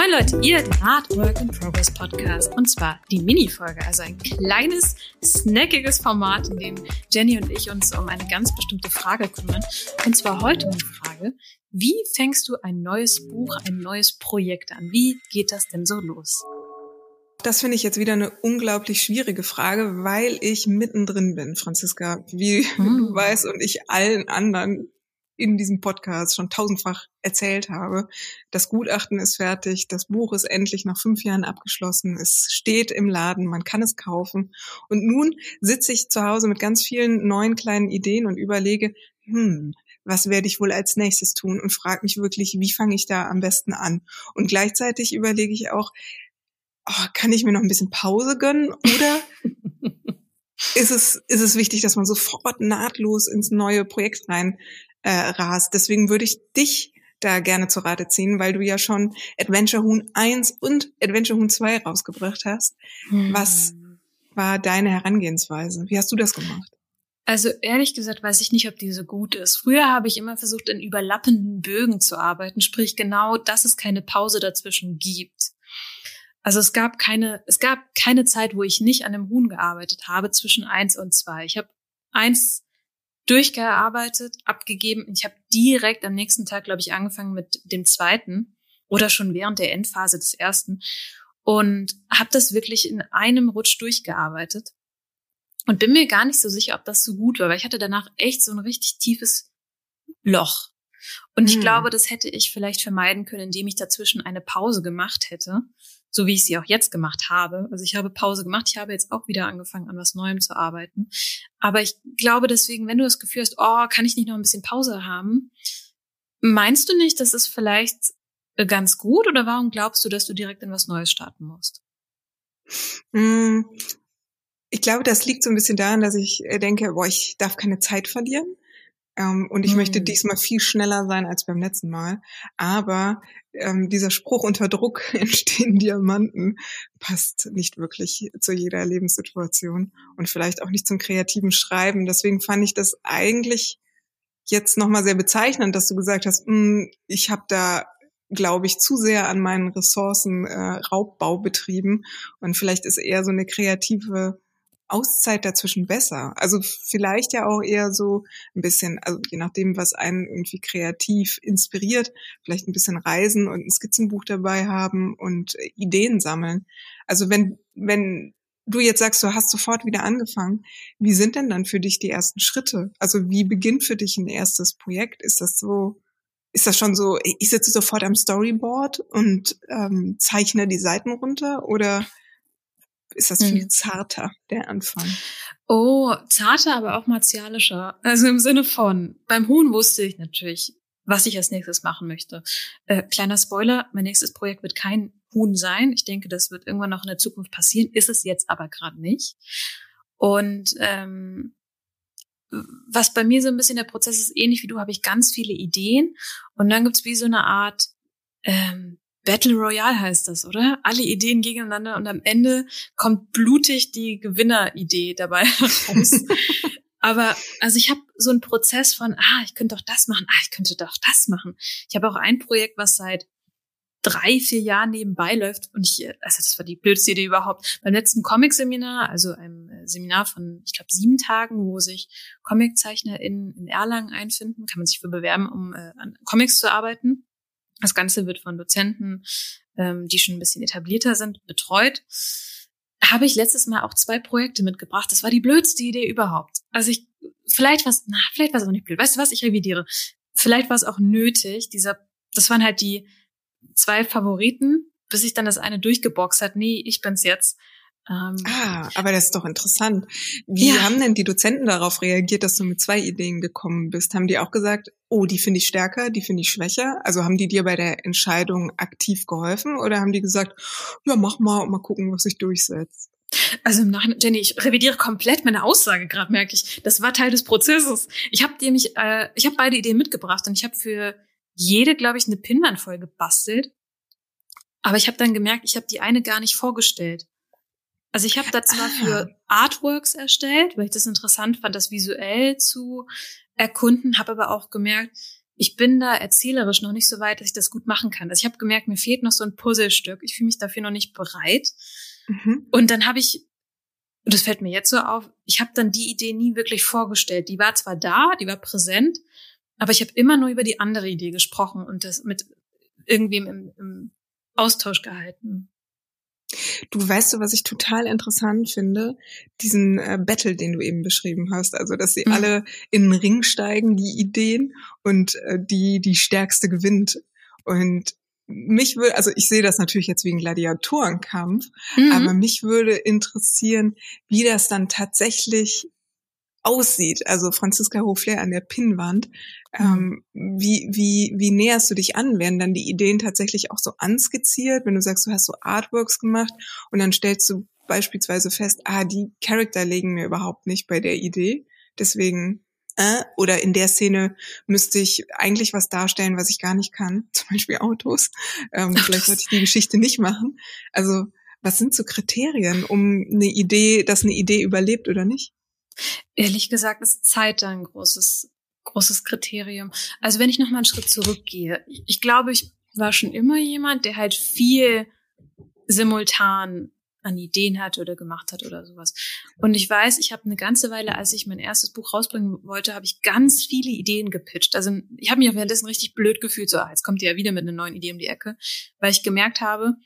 Moin Leute, ihr den Art Work in Progress Podcast und zwar die Mini-Folge, also ein kleines, snackiges Format, in dem Jenny und ich uns um eine ganz bestimmte Frage kümmern. Und zwar heute um die Frage, wie fängst du ein neues Buch, ein neues Projekt an? Wie geht das denn so los? Das finde ich jetzt wieder eine unglaublich schwierige Frage, weil ich mittendrin bin, Franziska, wie hm. du weißt und ich allen anderen in diesem Podcast schon tausendfach erzählt habe. Das Gutachten ist fertig, das Buch ist endlich nach fünf Jahren abgeschlossen, es steht im Laden, man kann es kaufen. Und nun sitze ich zu Hause mit ganz vielen neuen kleinen Ideen und überlege, hm, was werde ich wohl als nächstes tun und frage mich wirklich, wie fange ich da am besten an? Und gleichzeitig überlege ich auch, oh, kann ich mir noch ein bisschen Pause gönnen oder ist es, ist es wichtig, dass man sofort nahtlos ins neue Projekt rein äh, rast. Deswegen würde ich dich da gerne zu Rate ziehen, weil du ja schon Adventure Huhn 1 und Adventure Huhn 2 rausgebracht hast. Hm. Was war deine Herangehensweise? Wie hast du das gemacht? Also ehrlich gesagt weiß ich nicht, ob diese gut ist. Früher habe ich immer versucht, in überlappenden Bögen zu arbeiten, sprich genau, dass es keine Pause dazwischen gibt. Also es gab keine, es gab keine Zeit, wo ich nicht an dem Huhn gearbeitet habe zwischen eins und zwei. Ich habe eins durchgearbeitet, abgegeben. Ich habe direkt am nächsten Tag, glaube ich, angefangen mit dem zweiten oder schon während der Endphase des ersten und habe das wirklich in einem Rutsch durchgearbeitet und bin mir gar nicht so sicher, ob das so gut war, weil ich hatte danach echt so ein richtig tiefes Loch. Und ich hm. glaube, das hätte ich vielleicht vermeiden können, indem ich dazwischen eine Pause gemacht hätte so wie ich sie auch jetzt gemacht habe. Also ich habe Pause gemacht, ich habe jetzt auch wieder angefangen, an was Neuem zu arbeiten. Aber ich glaube deswegen, wenn du das Gefühl hast, oh, kann ich nicht noch ein bisschen Pause haben, meinst du nicht, das ist vielleicht ganz gut oder warum glaubst du, dass du direkt in was Neues starten musst? Hm, ich glaube, das liegt so ein bisschen daran, dass ich äh, denke, boah, ich darf keine Zeit verlieren. Ähm, und ich mhm. möchte diesmal viel schneller sein als beim letzten Mal. Aber ähm, dieser Spruch unter Druck entstehen Diamanten passt nicht wirklich zu jeder Lebenssituation und vielleicht auch nicht zum kreativen Schreiben. Deswegen fand ich das eigentlich jetzt nochmal sehr bezeichnend, dass du gesagt hast, hm, ich habe da glaube ich, zu sehr an meinen Ressourcen äh, Raubbau betrieben. Und vielleicht ist eher so eine kreative Auszeit dazwischen besser? Also vielleicht ja auch eher so ein bisschen, also je nachdem, was einen irgendwie kreativ inspiriert, vielleicht ein bisschen reisen und ein Skizzenbuch dabei haben und Ideen sammeln. Also wenn, wenn du jetzt sagst, du hast sofort wieder angefangen, wie sind denn dann für dich die ersten Schritte? Also wie beginnt für dich ein erstes Projekt? Ist das so, ist das schon so, ich sitze sofort am Storyboard und ähm, zeichne die Seiten runter oder ist das viel hm. zarter, der Anfang. Oh, zarter, aber auch martialischer. Also im Sinne von, beim Huhn wusste ich natürlich, was ich als nächstes machen möchte. Äh, kleiner Spoiler, mein nächstes Projekt wird kein Huhn sein. Ich denke, das wird irgendwann noch in der Zukunft passieren, ist es jetzt aber gerade nicht. Und ähm, was bei mir so ein bisschen der Prozess ist, ähnlich wie du, habe ich ganz viele Ideen und dann gibt's wie so eine Art ähm, Battle Royale heißt das, oder? Alle Ideen gegeneinander und am Ende kommt blutig die Gewinneridee dabei raus. Aber also ich habe so einen Prozess von, ah, ich könnte doch das machen, ah, ich könnte doch das machen. Ich habe auch ein Projekt, was seit drei, vier Jahren nebenbei läuft und ich, also das war die blödste Idee überhaupt. Beim letzten Comic-Seminar, also einem äh, Seminar von, ich glaube, sieben Tagen, wo sich ComiczeichnerInnen in Erlangen einfinden, kann man sich für bewerben, um äh, an Comics zu arbeiten. Das Ganze wird von Dozenten, ähm, die schon ein bisschen etablierter sind, betreut. Habe ich letztes Mal auch zwei Projekte mitgebracht. Das war die blödste Idee überhaupt. Also ich, vielleicht was, na, vielleicht war es auch nicht blöd. Weißt du was? Ich revidiere. Vielleicht war es auch nötig. Dieser, das waren halt die zwei Favoriten, bis sich dann das eine durchgeboxt hat. Nee, ich bin's jetzt. Ähm, ah, aber das ist doch interessant. Wie ja. haben denn die Dozenten darauf reagiert, dass du mit zwei Ideen gekommen bist? Haben die auch gesagt, oh, die finde ich stärker, die finde ich schwächer? Also haben die dir bei der Entscheidung aktiv geholfen oder haben die gesagt, ja, mach mal und mal gucken, was sich durchsetzt? Also im Nachhinein, Jenny, ich revidiere komplett meine Aussage gerade, merke ich. Das war Teil des Prozesses. Ich habe dir mich, äh, ich habe beide Ideen mitgebracht und ich habe für jede, glaube ich, eine Pinwand voll gebastelt. Aber ich habe dann gemerkt, ich habe die eine gar nicht vorgestellt. Also ich habe da zwar ah. für Artworks erstellt, weil ich das interessant fand, das visuell zu erkunden, habe aber auch gemerkt, ich bin da erzählerisch noch nicht so weit, dass ich das gut machen kann. Also ich habe gemerkt, mir fehlt noch so ein Puzzlestück. Ich fühle mich dafür noch nicht bereit. Mhm. Und dann habe ich, und das fällt mir jetzt so auf, ich habe dann die Idee nie wirklich vorgestellt. Die war zwar da, die war präsent, aber ich habe immer nur über die andere Idee gesprochen und das mit irgendwem im, im Austausch gehalten. Du weißt du, was ich total interessant finde? Diesen äh, Battle, den du eben beschrieben hast. Also, dass sie mhm. alle in den Ring steigen, die Ideen, und äh, die, die stärkste gewinnt. Und mich würde, also ich sehe das natürlich jetzt wegen Gladiatorenkampf, mhm. aber mich würde interessieren, wie das dann tatsächlich aussieht. Also Franziska Hofler an der Pinnwand. Ähm, wie, wie, wie näherst du dich an? Werden dann die Ideen tatsächlich auch so anskizziert, wenn du sagst, du hast so Artworks gemacht und dann stellst du beispielsweise fest, ah, die Charakter legen mir überhaupt nicht bei der Idee. Deswegen, äh, oder in der Szene müsste ich eigentlich was darstellen, was ich gar nicht kann. Zum Beispiel Autos. Ähm, vielleicht sollte ich die Geschichte nicht machen. Also, was sind so Kriterien, um eine Idee, dass eine Idee überlebt oder nicht? Ehrlich gesagt ist Zeit da ein großes, großes Kriterium. Also wenn ich noch mal einen Schritt zurückgehe, ich glaube, ich war schon immer jemand, der halt viel simultan an Ideen hatte oder gemacht hat oder sowas. Und ich weiß, ich habe eine ganze Weile, als ich mein erstes Buch rausbringen wollte, habe ich ganz viele Ideen gepitcht. Also ich habe mich währenddessen richtig blöd gefühlt, so ah, jetzt kommt ihr ja wieder mit einer neuen Idee um die Ecke, weil ich gemerkt habe,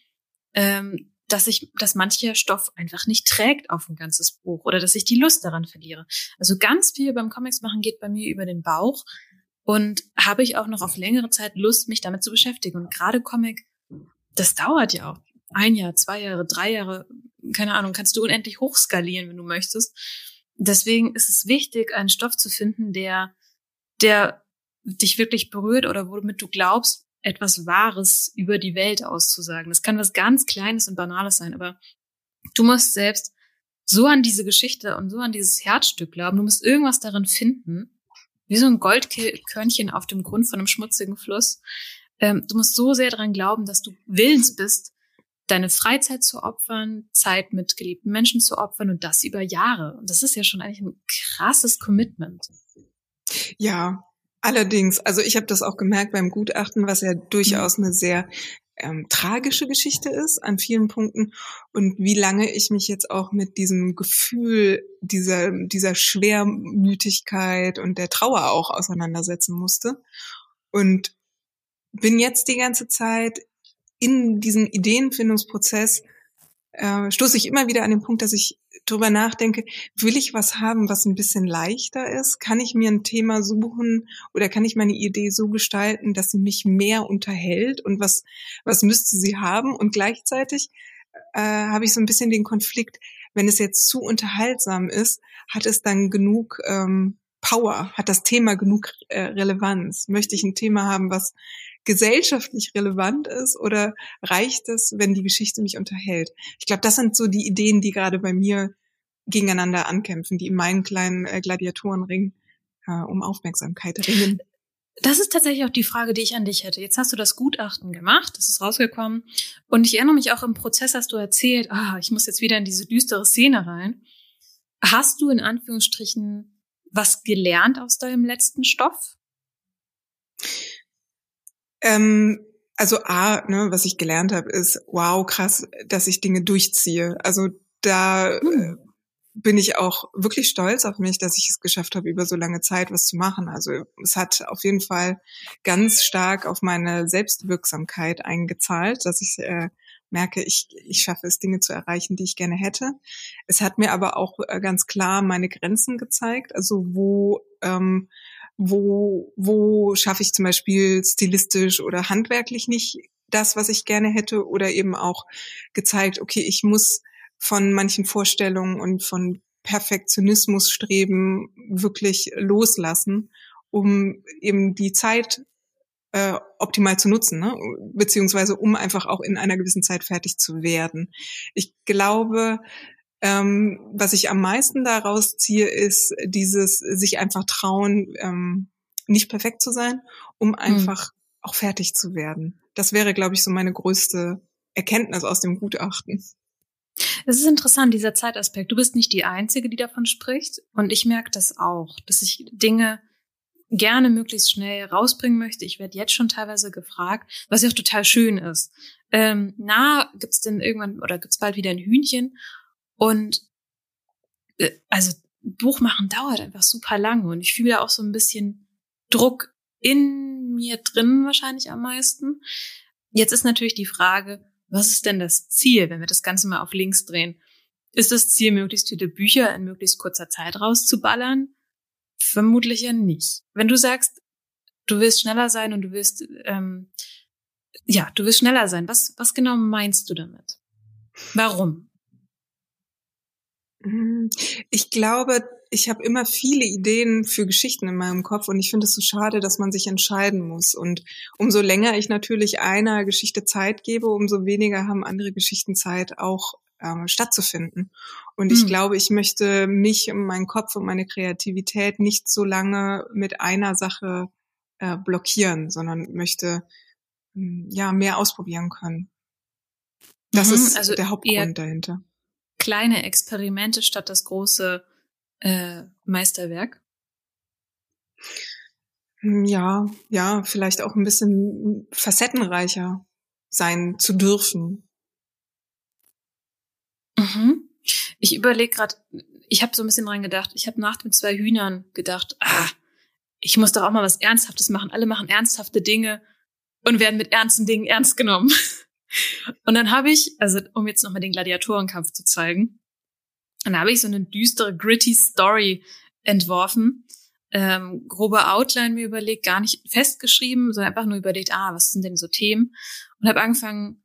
ähm, dass ich, dass mancher Stoff einfach nicht trägt auf ein ganzes Buch oder dass ich die Lust daran verliere. Also ganz viel beim Comics machen geht bei mir über den Bauch und habe ich auch noch auf längere Zeit Lust, mich damit zu beschäftigen. Und gerade Comic, das dauert ja auch ein Jahr, zwei Jahre, drei Jahre, keine Ahnung, kannst du unendlich hochskalieren, wenn du möchtest. Deswegen ist es wichtig, einen Stoff zu finden, der, der dich wirklich berührt oder womit du glaubst, etwas Wahres über die Welt auszusagen. Das kann was ganz Kleines und Banales sein, aber du musst selbst so an diese Geschichte und so an dieses Herzstück glauben. Du musst irgendwas darin finden, wie so ein Goldkörnchen auf dem Grund von einem schmutzigen Fluss. Ähm, du musst so sehr daran glauben, dass du willens bist, deine Freizeit zu opfern, Zeit mit geliebten Menschen zu opfern und das über Jahre. Und das ist ja schon eigentlich ein krasses Commitment. Ja, Allerdings, also ich habe das auch gemerkt beim Gutachten, was ja durchaus eine sehr ähm, tragische Geschichte ist an vielen Punkten und wie lange ich mich jetzt auch mit diesem Gefühl dieser, dieser Schwermütigkeit und der Trauer auch auseinandersetzen musste. Und bin jetzt die ganze Zeit in diesem Ideenfindungsprozess, äh, stoße ich immer wieder an den Punkt, dass ich drüber nachdenke, will ich was haben, was ein bisschen leichter ist? Kann ich mir ein Thema suchen oder kann ich meine Idee so gestalten, dass sie mich mehr unterhält und was, was müsste sie haben? Und gleichzeitig äh, habe ich so ein bisschen den Konflikt, wenn es jetzt zu unterhaltsam ist, hat es dann genug ähm, Power? Hat das Thema genug äh, Relevanz? Möchte ich ein Thema haben, was gesellschaftlich relevant ist oder reicht es, wenn die Geschichte mich unterhält? Ich glaube, das sind so die Ideen, die gerade bei mir gegeneinander ankämpfen, die in meinen kleinen äh, Gladiatorenring äh, um Aufmerksamkeit ringen. Das ist tatsächlich auch die Frage, die ich an dich hätte. Jetzt hast du das Gutachten gemacht, das ist rausgekommen. Und ich erinnere mich auch im Prozess, hast du erzählt, ah, ich muss jetzt wieder in diese düstere Szene rein. Hast du in Anführungsstrichen was gelernt aus deinem letzten Stoff? Ähm, also A, ne, was ich gelernt habe, ist, wow, krass, dass ich Dinge durchziehe. Also da hm. bin ich auch wirklich stolz auf mich, dass ich es geschafft habe, über so lange Zeit was zu machen. Also es hat auf jeden Fall ganz stark auf meine Selbstwirksamkeit eingezahlt, dass ich äh, merke, ich, ich schaffe es, Dinge zu erreichen, die ich gerne hätte. Es hat mir aber auch äh, ganz klar meine Grenzen gezeigt, also wo ähm, wo, wo schaffe ich zum Beispiel stilistisch oder handwerklich nicht das, was ich gerne hätte, oder eben auch gezeigt, okay, ich muss von manchen Vorstellungen und von Perfektionismus streben wirklich loslassen, um eben die Zeit äh, optimal zu nutzen, ne? beziehungsweise um einfach auch in einer gewissen Zeit fertig zu werden. Ich glaube, ähm, was ich am meisten daraus ziehe, ist dieses sich einfach trauen, ähm, nicht perfekt zu sein, um hm. einfach mhm. auch fertig zu werden. Das wäre, glaube ich, so meine größte Erkenntnis aus dem Gutachten. Es ist interessant, dieser Zeitaspekt. Du bist nicht die Einzige, die davon spricht. Und ich merke das auch, dass ich Dinge gerne möglichst schnell rausbringen möchte. Ich werde jetzt schon teilweise gefragt, was ja auch total schön ist. Ähm, na, gibt's denn irgendwann oder gibt's bald wieder ein Hühnchen? Und äh, also Buch machen dauert einfach super lange und ich fühle da auch so ein bisschen Druck in mir drin wahrscheinlich am meisten. Jetzt ist natürlich die Frage, was ist denn das Ziel, wenn wir das Ganze mal auf links drehen? Ist das Ziel, möglichst viele Bücher in möglichst kurzer Zeit rauszuballern? Vermutlich ja nicht. Wenn du sagst, du willst schneller sein und du willst, ähm, ja, du willst schneller sein, was, was genau meinst du damit? Warum? Hm, ich glaube, ich habe immer viele Ideen für Geschichten in meinem Kopf und ich finde es so schade, dass man sich entscheiden muss. Und umso länger ich natürlich einer Geschichte Zeit gebe, umso weniger haben andere Geschichten Zeit, auch ähm, stattzufinden. Und ich mhm. glaube, ich möchte mich und meinen Kopf und meine Kreativität nicht so lange mit einer Sache äh, blockieren, sondern möchte hm, ja mehr ausprobieren können. Das mhm, ist also der Hauptgrund dahinter. Kleine Experimente statt das große äh, Meisterwerk. Hm, ja, ja, vielleicht auch ein bisschen facettenreicher sein zu dürfen. Mhm. Ich überlege gerade, ich habe so ein bisschen dran gedacht, ich habe Nacht mit zwei Hühnern gedacht, ah, ich muss doch auch mal was Ernsthaftes machen. Alle machen ernsthafte Dinge und werden mit ernsten Dingen ernst genommen. Und dann habe ich, also um jetzt nochmal den Gladiatorenkampf zu zeigen, dann habe ich so eine düstere, gritty Story entworfen, ähm, grobe Outline mir überlegt, gar nicht festgeschrieben, sondern einfach nur überlegt, ah, was sind denn so Themen? Und habe angefangen,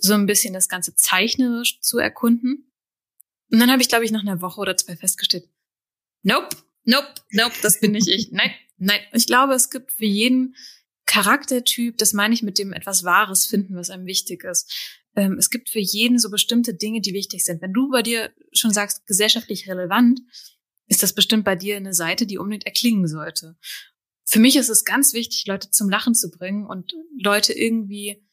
so ein bisschen das Ganze zeichnerisch zu erkunden. Und dann habe ich, glaube ich, nach einer Woche oder zwei festgestellt, nope, nope, nope, das bin nicht ich. Nein, nein. Ich glaube, es gibt für jeden Charaktertyp, das meine ich mit dem etwas Wahres finden, was einem wichtig ist. Ähm, es gibt für jeden so bestimmte Dinge, die wichtig sind. Wenn du bei dir schon sagst, gesellschaftlich relevant, ist das bestimmt bei dir eine Seite, die unbedingt erklingen sollte. Für mich ist es ganz wichtig, Leute zum Lachen zu bringen und Leute irgendwie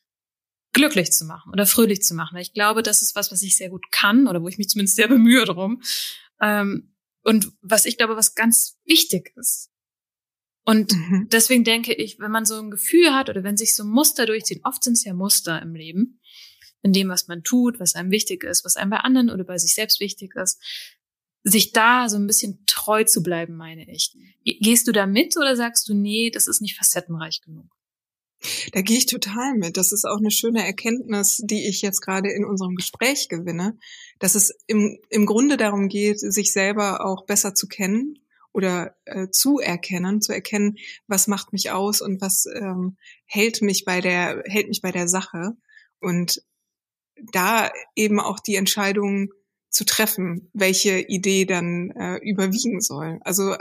glücklich zu machen oder fröhlich zu machen. Ich glaube, das ist was, was ich sehr gut kann oder wo ich mich zumindest sehr bemühe drum. Ähm, und was ich glaube, was ganz wichtig ist. Und mhm. deswegen denke ich, wenn man so ein Gefühl hat oder wenn sich so Muster durchziehen, oft sind es ja Muster im Leben, in dem, was man tut, was einem wichtig ist, was einem bei anderen oder bei sich selbst wichtig ist, sich da so ein bisschen treu zu bleiben, meine ich. Gehst du da mit oder sagst du, nee, das ist nicht facettenreich genug? Da gehe ich total mit. Das ist auch eine schöne Erkenntnis, die ich jetzt gerade in unserem Gespräch gewinne, dass es im, im Grunde darum geht, sich selber auch besser zu kennen oder äh, zu erkennen, zu erkennen, was macht mich aus und was ähm, hält mich bei der hält mich bei der Sache und da eben auch die Entscheidung zu treffen, welche Idee dann äh, überwiegen soll. Also äh,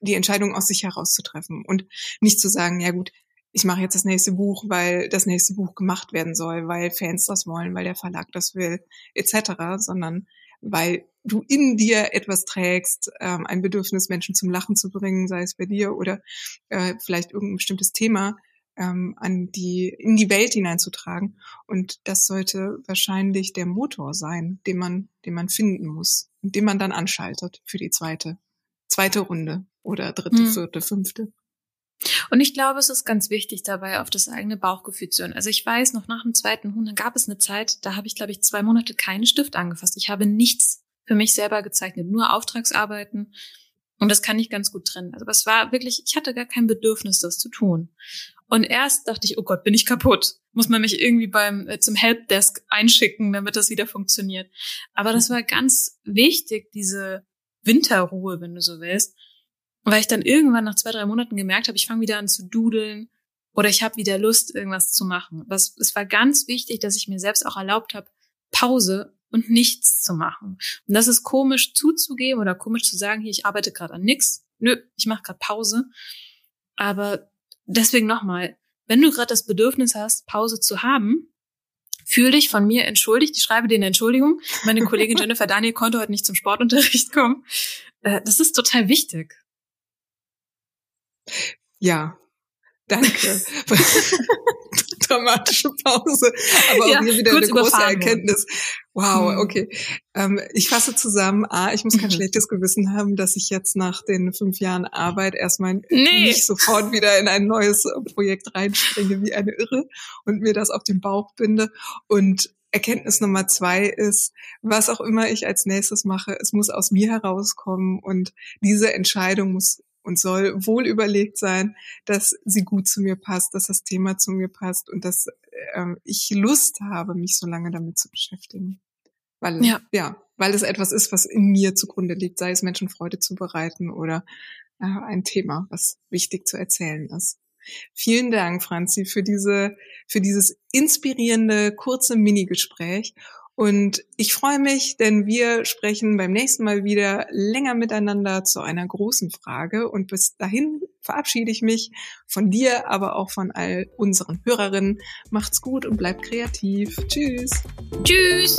die Entscheidung aus sich heraus zu treffen und nicht zu sagen, ja gut, ich mache jetzt das nächste Buch, weil das nächste Buch gemacht werden soll, weil Fans das wollen, weil der Verlag das will, etc., sondern weil du in dir etwas trägst, ähm, ein Bedürfnis, Menschen zum Lachen zu bringen, sei es bei dir oder äh, vielleicht irgendein bestimmtes Thema ähm, an die in die Welt hineinzutragen. Und das sollte wahrscheinlich der Motor sein, den man, den man finden muss und den man dann anschaltet für die zweite, zweite Runde oder dritte, hm. vierte, fünfte. Und ich glaube, es ist ganz wichtig, dabei auf das eigene Bauchgefühl zu hören. Also ich weiß, noch nach dem zweiten Huhn, dann gab es eine Zeit, da habe ich, glaube ich, zwei Monate keinen Stift angefasst. Ich habe nichts für mich selber gezeichnet, nur Auftragsarbeiten. Und das kann ich ganz gut trennen. Also es war wirklich, ich hatte gar kein Bedürfnis, das zu tun. Und erst dachte ich, oh Gott, bin ich kaputt. Muss man mich irgendwie beim äh, zum Helpdesk einschicken, damit das wieder funktioniert. Aber das war ganz wichtig, diese Winterruhe, wenn du so willst, weil ich dann irgendwann nach zwei, drei Monaten gemerkt habe, ich fange wieder an zu dudeln oder ich habe wieder Lust, irgendwas zu machen. Das, es war ganz wichtig, dass ich mir selbst auch erlaubt habe, Pause und nichts zu machen. Und das ist komisch zuzugeben oder komisch zu sagen, hier, ich arbeite gerade an nichts. Nö, ich mache gerade Pause. Aber deswegen nochmal, wenn du gerade das Bedürfnis hast, Pause zu haben, fühl dich von mir entschuldigt. Ich schreibe dir eine Entschuldigung. Meine Kollegin Jennifer Daniel konnte heute nicht zum Sportunterricht kommen. Äh, das ist total wichtig. Ja, danke. dramatische Pause, aber auch ja, hier wieder eine große Erkenntnis. Wow, mhm. okay. Ähm, ich fasse zusammen, A, ich muss kein mhm. schlechtes Gewissen haben, dass ich jetzt nach den fünf Jahren Arbeit erstmal nee. nicht sofort wieder in ein neues Projekt reinspringe wie eine Irre und mir das auf den Bauch binde. Und Erkenntnis Nummer zwei ist, was auch immer ich als nächstes mache, es muss aus mir herauskommen und diese Entscheidung muss und soll wohl überlegt sein, dass sie gut zu mir passt, dass das Thema zu mir passt und dass äh, ich Lust habe, mich so lange damit zu beschäftigen. Weil, ja. ja, weil es etwas ist, was in mir zugrunde liegt, sei es Menschen Freude zu bereiten oder äh, ein Thema, was wichtig zu erzählen ist. Vielen Dank, Franzi, für diese, für dieses inspirierende, kurze Minigespräch. Und ich freue mich, denn wir sprechen beim nächsten Mal wieder länger miteinander zu einer großen Frage. Und bis dahin verabschiede ich mich von dir, aber auch von all unseren Hörerinnen. Macht's gut und bleibt kreativ. Tschüss. Tschüss.